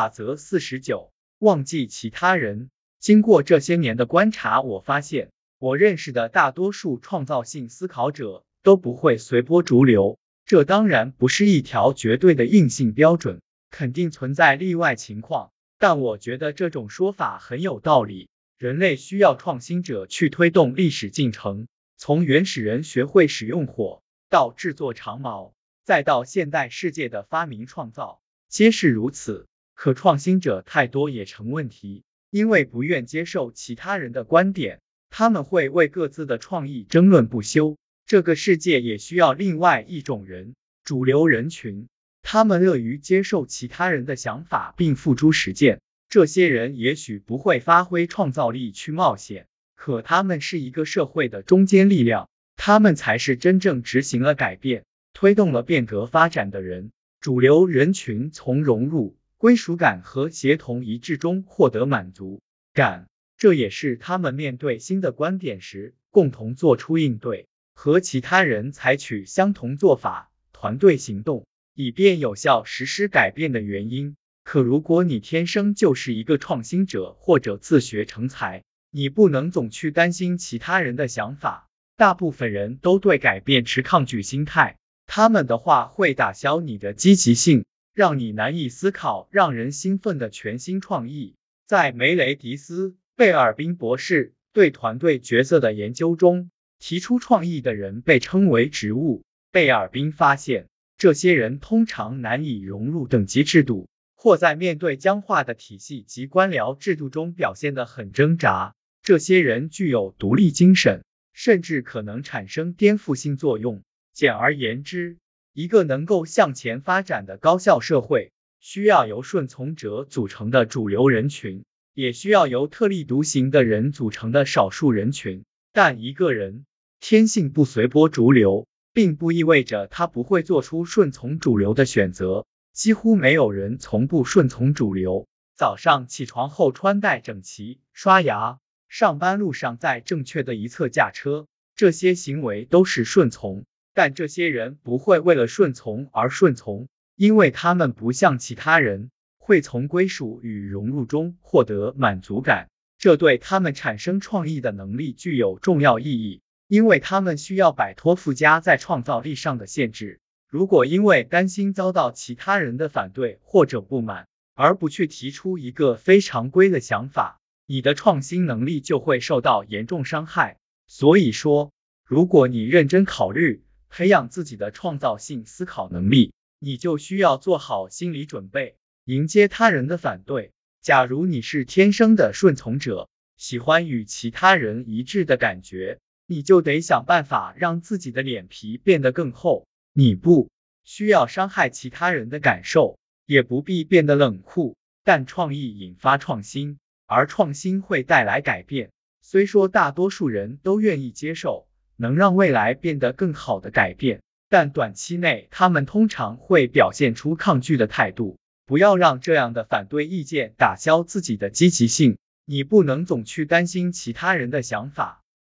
法则四十九，忘记其他人。经过这些年的观察，我发现我认识的大多数创造性思考者都不会随波逐流。这当然不是一条绝对的硬性标准，肯定存在例外情况。但我觉得这种说法很有道理。人类需要创新者去推动历史进程，从原始人学会使用火，到制作长矛，再到现代世界的发明创造，皆是如此。可创新者太多也成问题，因为不愿接受其他人的观点，他们会为各自的创意争论不休。这个世界也需要另外一种人，主流人群，他们乐于接受其他人的想法并付诸实践。这些人也许不会发挥创造力去冒险，可他们是一个社会的中坚力量，他们才是真正执行了改变、推动了变革发展的人。主流人群从融入。归属感和协同一致中获得满足感，这也是他们面对新的观点时共同做出应对，和其他人采取相同做法，团队行动，以便有效实施改变的原因。可如果你天生就是一个创新者或者自学成才，你不能总去担心其他人的想法。大部分人都对改变持抗拒心态，他们的话会打消你的积极性。让你难以思考、让人兴奋的全新创意。在梅雷迪斯·贝尔宾博士对团队角色的研究中，提出创意的人被称为植物。贝尔宾发现，这些人通常难以融入等级制度，或在面对僵化的体系及官僚制度中表现得很挣扎。这些人具有独立精神，甚至可能产生颠覆性作用。简而言之，一个能够向前发展的高效社会，需要由顺从者组成的主流人群，也需要由特立独行的人组成的少数人群。但一个人天性不随波逐流，并不意味着他不会做出顺从主流的选择。几乎没有人从不顺从主流。早上起床后穿戴整齐、刷牙，上班路上在正确的一侧驾车，这些行为都是顺从。但这些人不会为了顺从而顺从，因为他们不像其他人会从归属与融入中获得满足感。这对他们产生创意的能力具有重要意义，因为他们需要摆脱附加在创造力上的限制。如果因为担心遭到其他人的反对或者不满，而不去提出一个非常规的想法，你的创新能力就会受到严重伤害。所以说，如果你认真考虑，培养自己的创造性思考能力，你就需要做好心理准备，迎接他人的反对。假如你是天生的顺从者，喜欢与其他人一致的感觉，你就得想办法让自己的脸皮变得更厚。你不需要伤害其他人的感受，也不必变得冷酷。但创意引发创新，而创新会带来改变。虽说大多数人都愿意接受。能让未来变得更好的改变，但短期内他们通常会表现出抗拒的态度。不要让这样的反对意见打消自己的积极性。你不能总去担心其他人的想法，